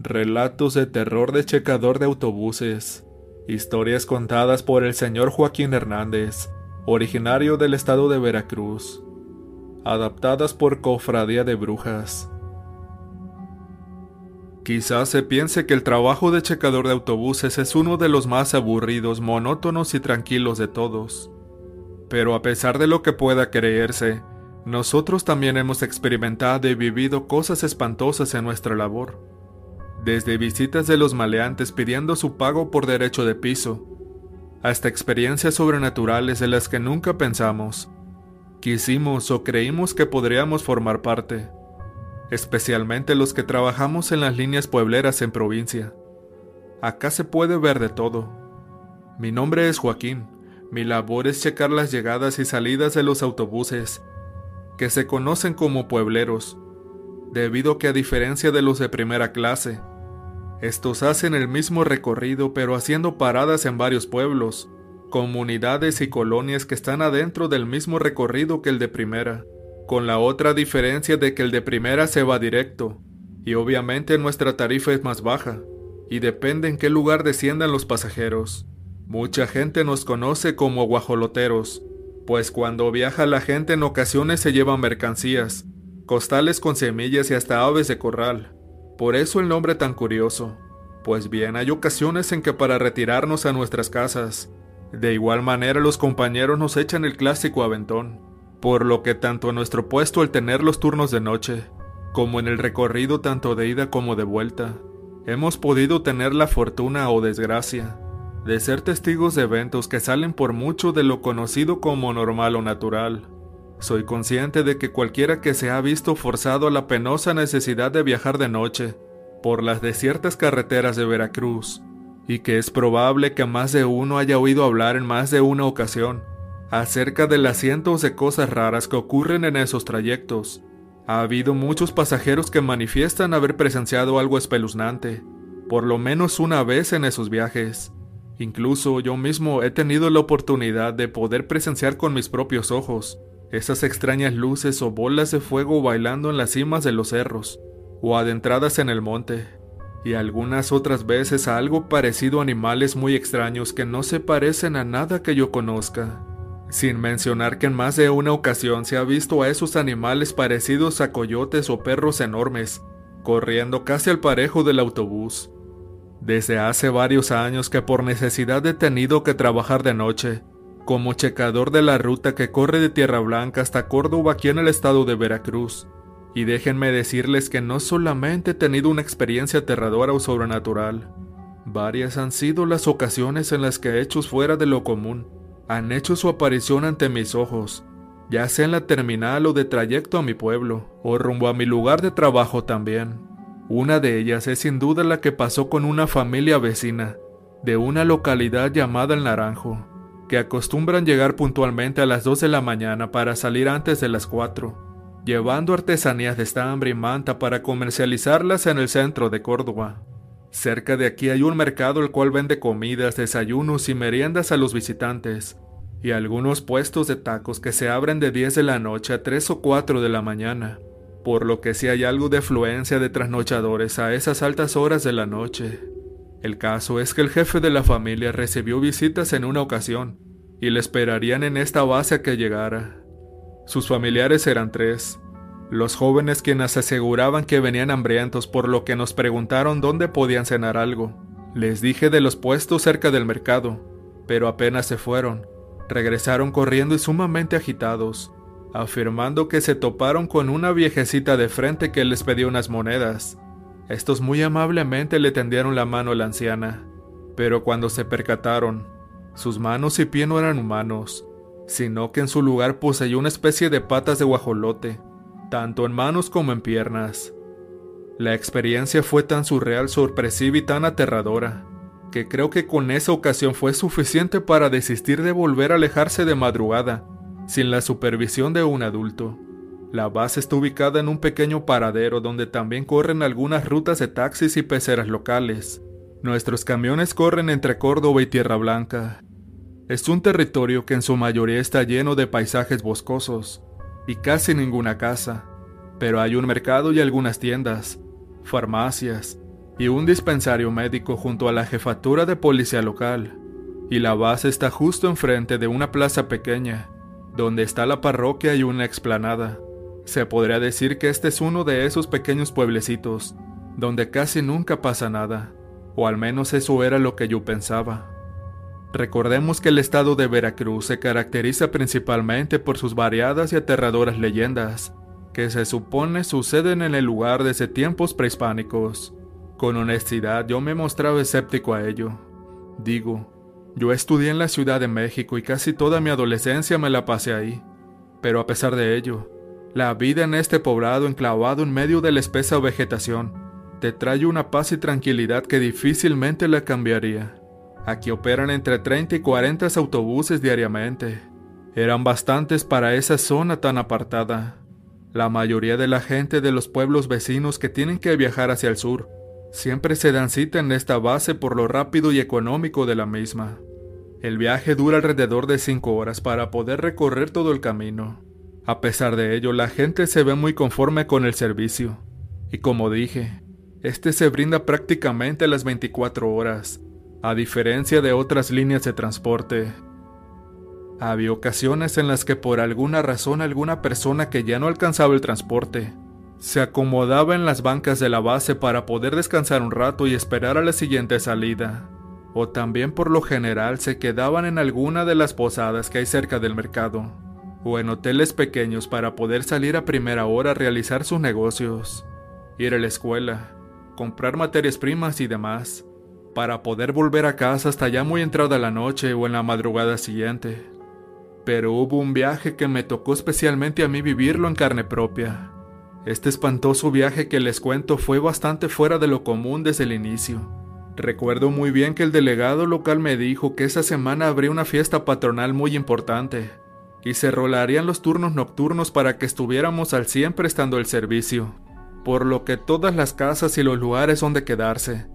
Relatos de terror de checador de autobuses. Historias contadas por el señor Joaquín Hernández, originario del estado de Veracruz. Adaptadas por Cofradía de Brujas. Quizás se piense que el trabajo de checador de autobuses es uno de los más aburridos, monótonos y tranquilos de todos. Pero a pesar de lo que pueda creerse, nosotros también hemos experimentado y vivido cosas espantosas en nuestra labor desde visitas de los maleantes pidiendo su pago por derecho de piso, hasta experiencias sobrenaturales de las que nunca pensamos, quisimos o creímos que podríamos formar parte, especialmente los que trabajamos en las líneas puebleras en provincia. Acá se puede ver de todo. Mi nombre es Joaquín, mi labor es checar las llegadas y salidas de los autobuses, que se conocen como puebleros, debido que a diferencia de los de primera clase, estos hacen el mismo recorrido pero haciendo paradas en varios pueblos, comunidades y colonias que están adentro del mismo recorrido que el de primera, con la otra diferencia de que el de primera se va directo, y obviamente nuestra tarifa es más baja, y depende en qué lugar desciendan los pasajeros. Mucha gente nos conoce como guajoloteros, pues cuando viaja la gente en ocasiones se llevan mercancías, costales con semillas y hasta aves de corral. Por eso el nombre tan curioso. Pues bien, hay ocasiones en que para retirarnos a nuestras casas, de igual manera los compañeros nos echan el clásico aventón, por lo que tanto en nuestro puesto al tener los turnos de noche, como en el recorrido tanto de ida como de vuelta, hemos podido tener la fortuna o desgracia de ser testigos de eventos que salen por mucho de lo conocido como normal o natural. Soy consciente de que cualquiera que se ha visto forzado a la penosa necesidad de viajar de noche por las desiertas carreteras de Veracruz, y que es probable que más de uno haya oído hablar en más de una ocasión acerca de las cientos de cosas raras que ocurren en esos trayectos. Ha habido muchos pasajeros que manifiestan haber presenciado algo espeluznante, por lo menos una vez en esos viajes. Incluso yo mismo he tenido la oportunidad de poder presenciar con mis propios ojos esas extrañas luces o bolas de fuego bailando en las cimas de los cerros, o adentradas en el monte, y algunas otras veces a algo parecido a animales muy extraños que no se parecen a nada que yo conozca. Sin mencionar que en más de una ocasión se ha visto a esos animales parecidos a coyotes o perros enormes, corriendo casi al parejo del autobús. Desde hace varios años que por necesidad he tenido que trabajar de noche, como checador de la ruta que corre de Tierra Blanca hasta Córdoba aquí en el estado de Veracruz. Y déjenme decirles que no solamente he tenido una experiencia aterradora o sobrenatural, varias han sido las ocasiones en las que hechos fuera de lo común han hecho su aparición ante mis ojos, ya sea en la terminal o de trayecto a mi pueblo, o rumbo a mi lugar de trabajo también. Una de ellas es sin duda la que pasó con una familia vecina, de una localidad llamada El Naranjo que acostumbran llegar puntualmente a las 2 de la mañana para salir antes de las 4, llevando artesanías de estambre y manta para comercializarlas en el centro de Córdoba. Cerca de aquí hay un mercado el cual vende comidas, desayunos y meriendas a los visitantes, y algunos puestos de tacos que se abren de 10 de la noche a 3 o 4 de la mañana, por lo que si hay algo de afluencia de trasnochadores a esas altas horas de la noche. El caso es que el jefe de la familia recibió visitas en una ocasión y le esperarían en esta base a que llegara. Sus familiares eran tres, los jóvenes quienes aseguraban que venían hambrientos por lo que nos preguntaron dónde podían cenar algo. Les dije de los puestos cerca del mercado, pero apenas se fueron, regresaron corriendo y sumamente agitados, afirmando que se toparon con una viejecita de frente que les pedía unas monedas estos muy amablemente le tendieron la mano a la anciana, pero cuando se percataron, sus manos y pies no eran humanos, sino que en su lugar poseía una especie de patas de guajolote, tanto en manos como en piernas. La experiencia fue tan surreal, sorpresiva y tan aterradora, que creo que con esa ocasión fue suficiente para desistir de volver a alejarse de madrugada, sin la supervisión de un adulto. La base está ubicada en un pequeño paradero donde también corren algunas rutas de taxis y peceras locales. Nuestros camiones corren entre Córdoba y Tierra Blanca. Es un territorio que en su mayoría está lleno de paisajes boscosos y casi ninguna casa, pero hay un mercado y algunas tiendas, farmacias, y un dispensario médico junto a la jefatura de policía local. Y la base está justo enfrente de una plaza pequeña, donde está la parroquia y una explanada. Se podría decir que este es uno de esos pequeños pueblecitos, donde casi nunca pasa nada, o al menos eso era lo que yo pensaba. Recordemos que el estado de Veracruz se caracteriza principalmente por sus variadas y aterradoras leyendas, que se supone suceden en el lugar desde tiempos prehispánicos. Con honestidad yo me mostraba escéptico a ello. Digo, yo estudié en la Ciudad de México y casi toda mi adolescencia me la pasé ahí. Pero a pesar de ello, la vida en este poblado enclavado en medio de la espesa vegetación te trae una paz y tranquilidad que difícilmente la cambiaría. Aquí operan entre 30 y 40 autobuses diariamente. Eran bastantes para esa zona tan apartada. La mayoría de la gente de los pueblos vecinos que tienen que viajar hacia el sur siempre se dan cita en esta base por lo rápido y económico de la misma. El viaje dura alrededor de 5 horas para poder recorrer todo el camino. A pesar de ello, la gente se ve muy conforme con el servicio. Y como dije, este se brinda prácticamente las 24 horas, a diferencia de otras líneas de transporte. Había ocasiones en las que por alguna razón alguna persona que ya no alcanzaba el transporte se acomodaba en las bancas de la base para poder descansar un rato y esperar a la siguiente salida. O también por lo general se quedaban en alguna de las posadas que hay cerca del mercado, o en hoteles pequeños para poder salir a primera hora a realizar sus negocios, ir a la escuela, comprar materias primas y demás para poder volver a casa hasta ya muy entrada la noche o en la madrugada siguiente. Pero hubo un viaje que me tocó especialmente a mí vivirlo en carne propia. Este espantoso viaje que les cuento fue bastante fuera de lo común desde el inicio. Recuerdo muy bien que el delegado local me dijo que esa semana habría una fiesta patronal muy importante y se rolarían los turnos nocturnos para que estuviéramos al 100 prestando el servicio, por lo que todas las casas y los lugares donde quedarse.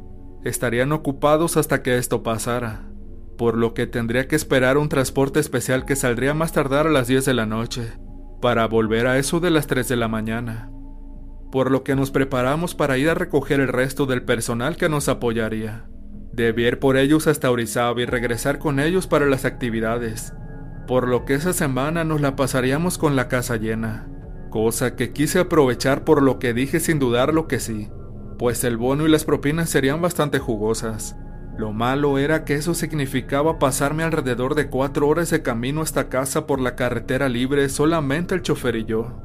Estarían ocupados hasta que esto pasara, por lo que tendría que esperar un transporte especial que saldría más tardar a las 10 de la noche, para volver a eso de las 3 de la mañana, por lo que nos preparamos para ir a recoger el resto del personal que nos apoyaría. Debí ir por ellos hasta Orizaba y regresar con ellos para las actividades, por lo que esa semana nos la pasaríamos con la casa llena, cosa que quise aprovechar por lo que dije sin dudar lo que sí pues el bono y las propinas serían bastante jugosas. Lo malo era que eso significaba pasarme alrededor de cuatro horas de camino hasta casa por la carretera libre solamente el chofer y yo.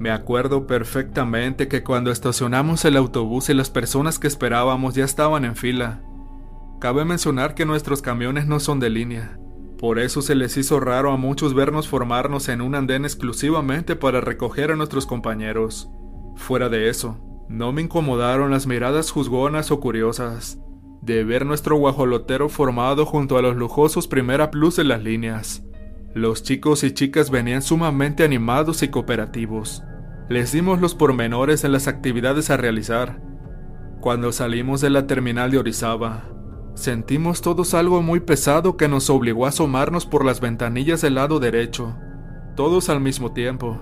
Me acuerdo perfectamente que cuando estacionamos el autobús y las personas que esperábamos ya estaban en fila. Cabe mencionar que nuestros camiones no son de línea, por eso se les hizo raro a muchos vernos formarnos en un andén exclusivamente para recoger a nuestros compañeros. Fuera de eso, no me incomodaron las miradas juzgonas o curiosas de ver nuestro guajolotero formado junto a los lujosos Primera Plus de las líneas. Los chicos y chicas venían sumamente animados y cooperativos. Les dimos los pormenores en las actividades a realizar. Cuando salimos de la terminal de Orizaba, sentimos todos algo muy pesado que nos obligó a asomarnos por las ventanillas del lado derecho, todos al mismo tiempo.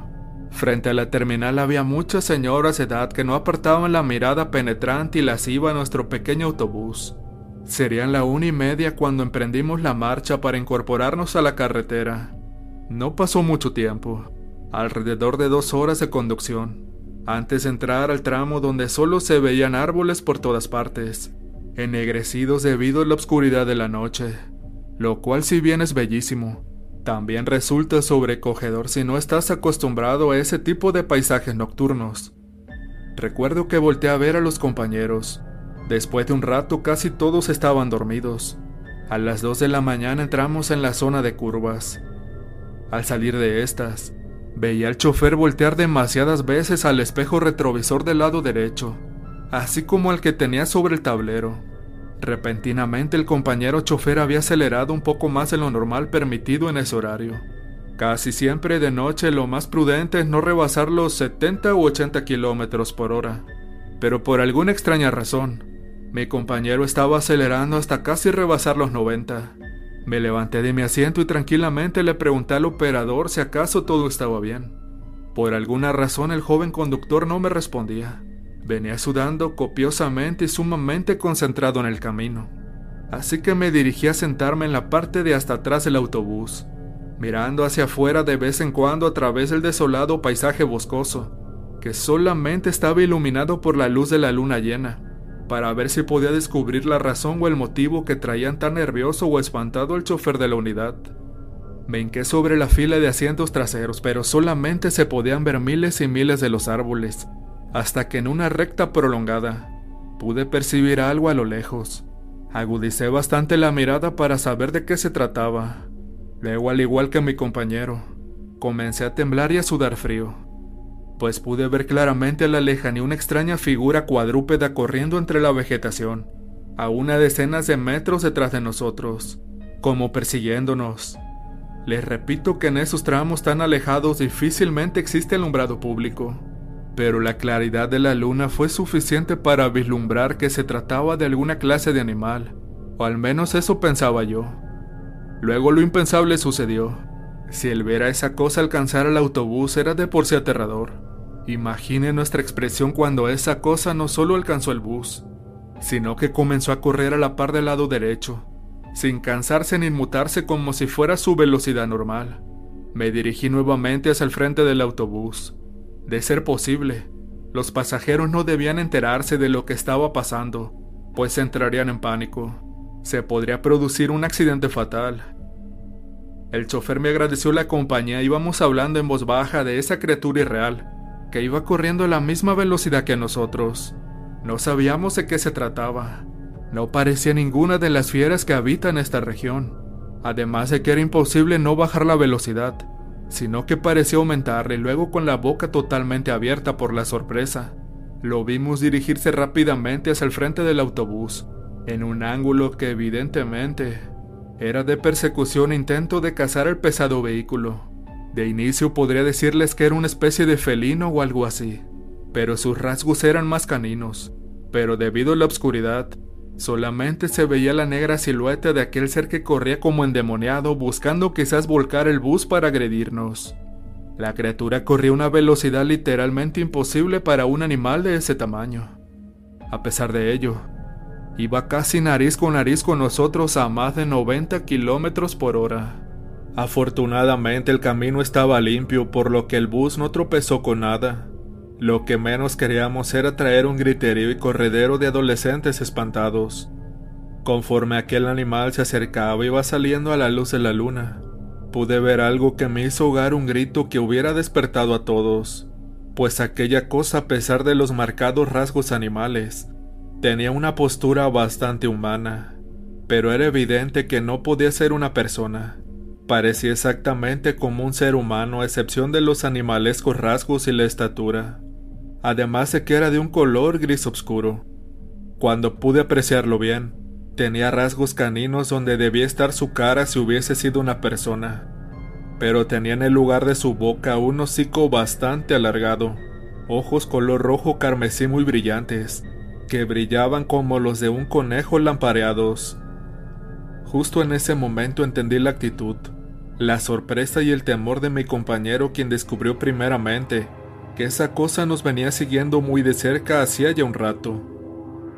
Frente a la terminal había muchas señoras de edad que no apartaban la mirada penetrante y lasciva a nuestro pequeño autobús. Serían la una y media cuando emprendimos la marcha para incorporarnos a la carretera. No pasó mucho tiempo, alrededor de dos horas de conducción, antes de entrar al tramo donde solo se veían árboles por todas partes, ennegrecidos debido a la oscuridad de la noche, lo cual si bien es bellísimo, también resulta sobrecogedor si no estás acostumbrado a ese tipo de paisajes nocturnos. Recuerdo que volteé a ver a los compañeros. Después de un rato casi todos estaban dormidos. A las 2 de la mañana entramos en la zona de curvas. Al salir de estas, veía al chofer voltear demasiadas veces al espejo retrovisor del lado derecho, así como al que tenía sobre el tablero. Repentinamente el compañero chofer había acelerado un poco más de lo normal permitido en ese horario. Casi siempre de noche lo más prudente es no rebasar los 70 u 80 kilómetros por hora. Pero por alguna extraña razón, mi compañero estaba acelerando hasta casi rebasar los 90. Me levanté de mi asiento y tranquilamente le pregunté al operador si acaso todo estaba bien. Por alguna razón el joven conductor no me respondía. Venía sudando copiosamente y sumamente concentrado en el camino, así que me dirigí a sentarme en la parte de hasta atrás del autobús, mirando hacia afuera de vez en cuando a través del desolado paisaje boscoso, que solamente estaba iluminado por la luz de la luna llena, para ver si podía descubrir la razón o el motivo que traían tan nervioso o espantado al chofer de la unidad. Me hinqué sobre la fila de asientos traseros, pero solamente se podían ver miles y miles de los árboles, hasta que en una recta prolongada pude percibir algo a lo lejos. Agudicé bastante la mirada para saber de qué se trataba. Luego, al igual que mi compañero, comencé a temblar y a sudar frío, pues pude ver claramente a la lejanía una extraña figura cuadrúpeda corriendo entre la vegetación, a una decena de metros detrás de nosotros, como persiguiéndonos. Les repito que en esos tramos tan alejados difícilmente existe alumbrado público pero la claridad de la luna fue suficiente para vislumbrar que se trataba de alguna clase de animal, o al menos eso pensaba yo. Luego lo impensable sucedió. Si el ver a esa cosa alcanzar el autobús era de por sí aterrador. Imagine nuestra expresión cuando esa cosa no solo alcanzó el bus, sino que comenzó a correr a la par del lado derecho, sin cansarse ni inmutarse como si fuera su velocidad normal. Me dirigí nuevamente hacia el frente del autobús. De ser posible, los pasajeros no debían enterarse de lo que estaba pasando, pues entrarían en pánico. Se podría producir un accidente fatal. El chofer me agradeció la compañía íbamos hablando en voz baja de esa criatura irreal, que iba corriendo a la misma velocidad que nosotros. No sabíamos de qué se trataba. No parecía ninguna de las fieras que habitan esta región, además de que era imposible no bajar la velocidad sino que pareció aumentarle luego con la boca totalmente abierta por la sorpresa. Lo vimos dirigirse rápidamente hacia el frente del autobús, en un ángulo que evidentemente era de persecución e intento de cazar el pesado vehículo. De inicio podría decirles que era una especie de felino o algo así, pero sus rasgos eran más caninos, pero debido a la oscuridad, Solamente se veía la negra silueta de aquel ser que corría como endemoniado buscando quizás volcar el bus para agredirnos. La criatura corría a una velocidad literalmente imposible para un animal de ese tamaño. A pesar de ello, iba casi nariz con nariz con nosotros a más de 90 kilómetros por hora. Afortunadamente el camino estaba limpio, por lo que el bus no tropezó con nada. Lo que menos queríamos era traer un griterío y corredero de adolescentes espantados. Conforme aquel animal se acercaba iba saliendo a la luz de la luna. Pude ver algo que me hizo hogar un grito que hubiera despertado a todos, pues aquella cosa a pesar de los marcados rasgos animales, tenía una postura bastante humana, pero era evidente que no podía ser una persona. Parecía exactamente como un ser humano a excepción de los animalescos rasgos y la estatura además de que era de un color gris oscuro. Cuando pude apreciarlo bien, tenía rasgos caninos donde debía estar su cara si hubiese sido una persona, pero tenía en el lugar de su boca un hocico bastante alargado, ojos color rojo carmesí muy brillantes, que brillaban como los de un conejo lampareados. Justo en ese momento entendí la actitud, la sorpresa y el temor de mi compañero quien descubrió primeramente que esa cosa nos venía siguiendo muy de cerca hacía ya un rato.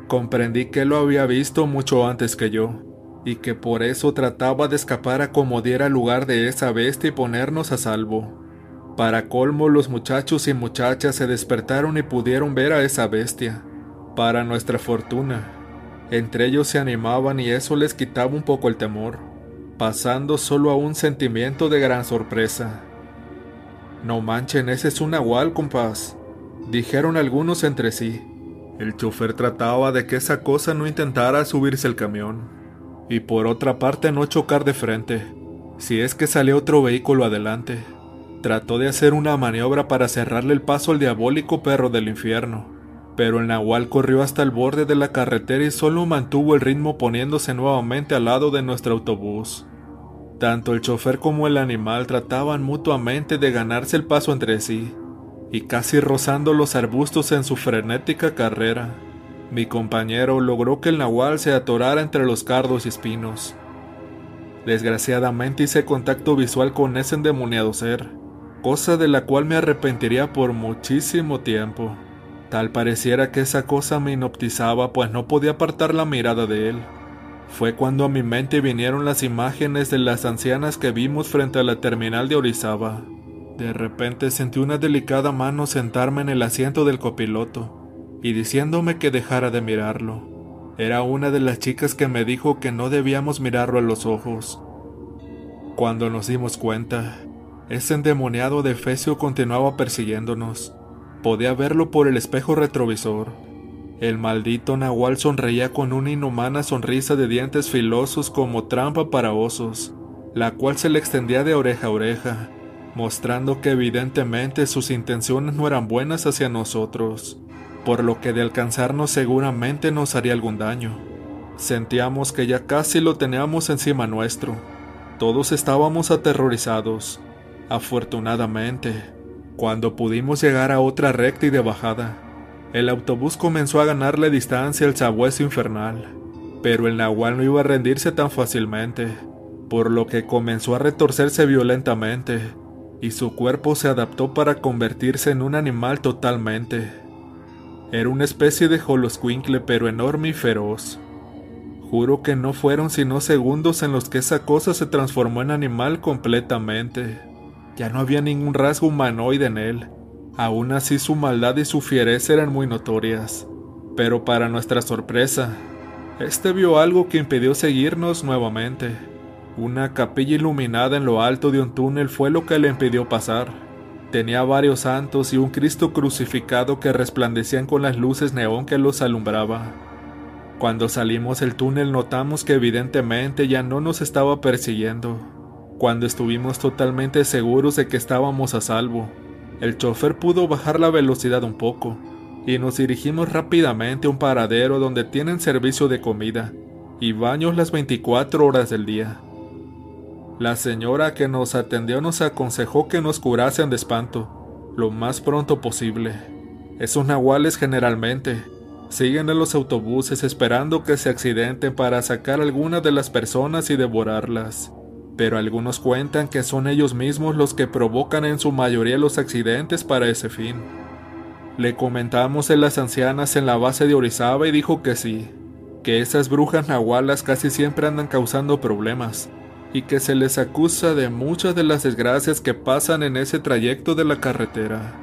Comprendí que lo había visto mucho antes que yo, y que por eso trataba de escapar a como diera lugar de esa bestia y ponernos a salvo. Para colmo los muchachos y muchachas se despertaron y pudieron ver a esa bestia. Para nuestra fortuna, entre ellos se animaban y eso les quitaba un poco el temor, pasando solo a un sentimiento de gran sorpresa. No manchen, ese es un nahual, compás, dijeron algunos entre sí. El chofer trataba de que esa cosa no intentara subirse al camión, y por otra parte no chocar de frente, si es que salió otro vehículo adelante. Trató de hacer una maniobra para cerrarle el paso al diabólico perro del infierno, pero el nahual corrió hasta el borde de la carretera y solo mantuvo el ritmo poniéndose nuevamente al lado de nuestro autobús. Tanto el chofer como el animal trataban mutuamente de ganarse el paso entre sí, y casi rozando los arbustos en su frenética carrera, mi compañero logró que el nahual se atorara entre los cardos y espinos. Desgraciadamente hice contacto visual con ese endemoniado ser, cosa de la cual me arrepentiría por muchísimo tiempo, Tal pareciera que esa cosa me hipnotizaba, pues no podía apartar la mirada de él. Fue cuando a mi mente vinieron las imágenes de las ancianas que vimos frente a la terminal de Orizaba. De repente sentí una delicada mano sentarme en el asiento del copiloto y diciéndome que dejara de mirarlo. Era una de las chicas que me dijo que no debíamos mirarlo a los ojos. Cuando nos dimos cuenta, ese endemoniado de Efesio continuaba persiguiéndonos. Podía verlo por el espejo retrovisor. El maldito Nahual sonreía con una inhumana sonrisa de dientes filosos como trampa para osos, la cual se le extendía de oreja a oreja, mostrando que evidentemente sus intenciones no eran buenas hacia nosotros, por lo que de alcanzarnos seguramente nos haría algún daño. Sentíamos que ya casi lo teníamos encima nuestro. Todos estábamos aterrorizados. Afortunadamente, cuando pudimos llegar a otra recta y de bajada, el autobús comenzó a ganarle distancia al sabueso infernal, pero el nahual no iba a rendirse tan fácilmente, por lo que comenzó a retorcerse violentamente, y su cuerpo se adaptó para convertirse en un animal totalmente. Era una especie de holoscuincle pero enorme y feroz. Juro que no fueron sino segundos en los que esa cosa se transformó en animal completamente. Ya no había ningún rasgo humanoide en él. Aún así su maldad y su fiereza eran muy notorias. Pero para nuestra sorpresa, este vio algo que impidió seguirnos nuevamente. Una capilla iluminada en lo alto de un túnel fue lo que le impidió pasar. Tenía varios santos y un Cristo crucificado que resplandecían con las luces neón que los alumbraba. Cuando salimos del túnel notamos que evidentemente ya no nos estaba persiguiendo. Cuando estuvimos totalmente seguros de que estábamos a salvo, el chofer pudo bajar la velocidad un poco y nos dirigimos rápidamente a un paradero donde tienen servicio de comida y baños las 24 horas del día. La señora que nos atendió nos aconsejó que nos curasen de espanto lo más pronto posible. Esos nahuales generalmente siguen en los autobuses esperando que se accidenten para sacar alguna de las personas y devorarlas. Pero algunos cuentan que son ellos mismos los que provocan en su mayoría los accidentes para ese fin. Le comentamos en las ancianas en la base de Orizaba y dijo que sí, que esas brujas nahualas casi siempre andan causando problemas, y que se les acusa de muchas de las desgracias que pasan en ese trayecto de la carretera.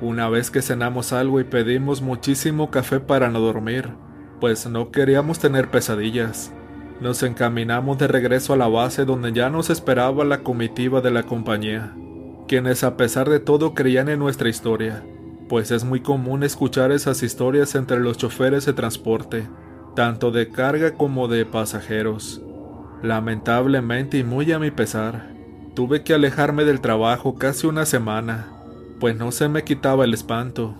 Una vez que cenamos algo y pedimos muchísimo café para no dormir, pues no queríamos tener pesadillas, nos encaminamos de regreso a la base donde ya nos esperaba la comitiva de la compañía, quienes a pesar de todo creían en nuestra historia, pues es muy común escuchar esas historias entre los choferes de transporte, tanto de carga como de pasajeros. Lamentablemente y muy a mi pesar, tuve que alejarme del trabajo casi una semana, pues no se me quitaba el espanto,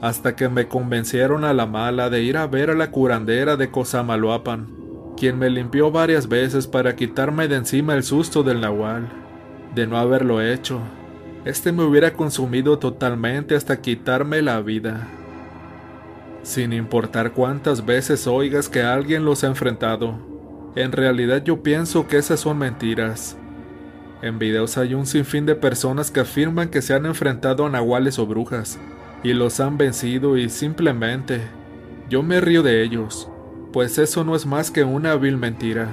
hasta que me convencieron a la mala de ir a ver a la curandera de Cosamaloapan, quien me limpió varias veces para quitarme de encima el susto del nahual. De no haberlo hecho, este me hubiera consumido totalmente hasta quitarme la vida. Sin importar cuántas veces oigas que alguien los ha enfrentado, en realidad yo pienso que esas son mentiras. En videos hay un sinfín de personas que afirman que se han enfrentado a nahuales o brujas, y los han vencido y simplemente yo me río de ellos, pues eso no es más que una vil mentira.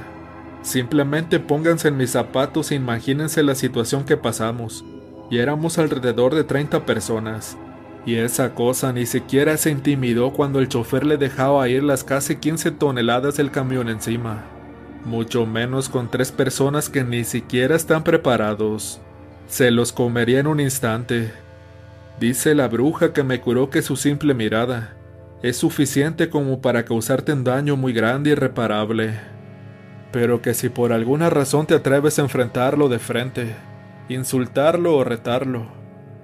Simplemente pónganse en mis zapatos e imagínense la situación que pasamos, y éramos alrededor de 30 personas. Y esa cosa ni siquiera se intimidó cuando el chofer le dejaba ir las casi 15 toneladas del camión encima mucho menos con tres personas que ni siquiera están preparados. Se los comería en un instante. Dice la bruja que me curó que su simple mirada es suficiente como para causarte un daño muy grande y irreparable. Pero que si por alguna razón te atreves a enfrentarlo de frente, insultarlo o retarlo,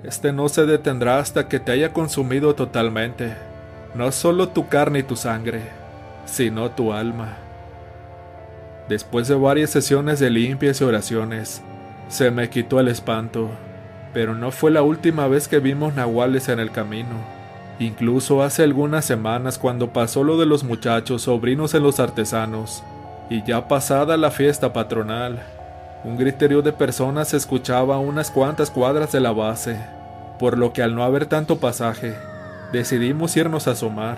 este no se detendrá hasta que te haya consumido totalmente, no solo tu carne y tu sangre, sino tu alma. Después de varias sesiones de limpias y oraciones, se me quitó el espanto, pero no fue la última vez que vimos nahuales en el camino. Incluso hace algunas semanas cuando pasó lo de los muchachos sobrinos de los artesanos, y ya pasada la fiesta patronal, un griterío de personas se escuchaba a unas cuantas cuadras de la base, por lo que al no haber tanto pasaje, decidimos irnos a asomar.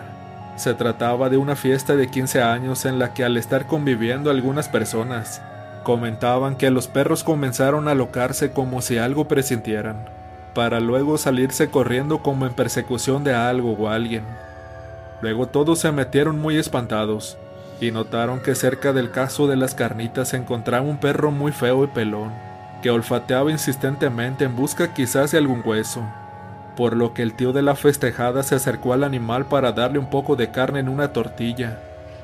Se trataba de una fiesta de 15 años en la que al estar conviviendo algunas personas, comentaban que los perros comenzaron a alocarse como si algo presintieran, para luego salirse corriendo como en persecución de algo o alguien. Luego todos se metieron muy espantados y notaron que cerca del caso de las carnitas se encontraba un perro muy feo y pelón, que olfateaba insistentemente en busca quizás de algún hueso, por lo que el tío de la festejada se acercó al animal para darle un poco de carne en una tortilla,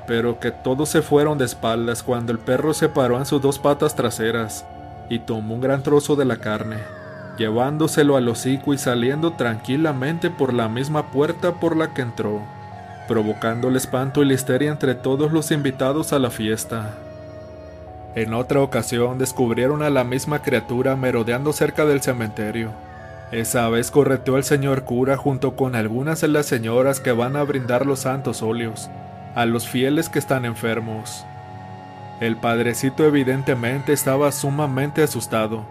pero que todos se fueron de espaldas cuando el perro se paró en sus dos patas traseras y tomó un gran trozo de la carne, llevándoselo al hocico y saliendo tranquilamente por la misma puerta por la que entró provocando el espanto y la histeria entre todos los invitados a la fiesta. En otra ocasión descubrieron a la misma criatura merodeando cerca del cementerio. Esa vez correteó el señor cura junto con algunas de las señoras que van a brindar los santos óleos a los fieles que están enfermos. El padrecito evidentemente estaba sumamente asustado,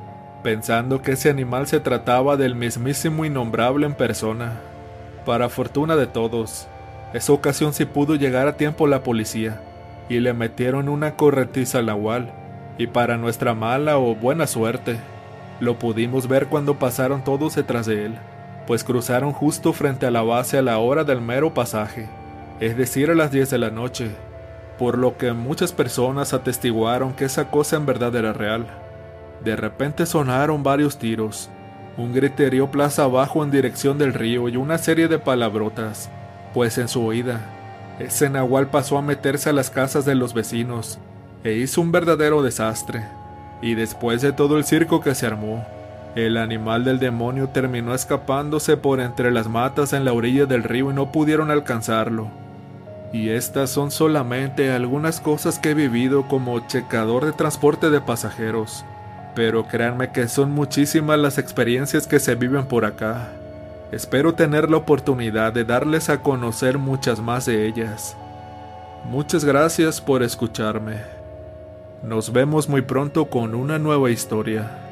pensando que ese animal se trataba del mismísimo innombrable en persona. Para fortuna de todos, esa ocasión sí pudo llegar a tiempo la policía, y le metieron una corretiza al nahual, y para nuestra mala o buena suerte, lo pudimos ver cuando pasaron todos detrás de él, pues cruzaron justo frente a la base a la hora del mero pasaje, es decir a las 10 de la noche, por lo que muchas personas atestiguaron que esa cosa en verdad era real. De repente sonaron varios tiros, un griterío plaza abajo en dirección del río y una serie de palabrotas, pues en su huida, ese nahual pasó a meterse a las casas de los vecinos e hizo un verdadero desastre. Y después de todo el circo que se armó, el animal del demonio terminó escapándose por entre las matas en la orilla del río y no pudieron alcanzarlo. Y estas son solamente algunas cosas que he vivido como checador de transporte de pasajeros. Pero créanme que son muchísimas las experiencias que se viven por acá. Espero tener la oportunidad de darles a conocer muchas más de ellas. Muchas gracias por escucharme. Nos vemos muy pronto con una nueva historia.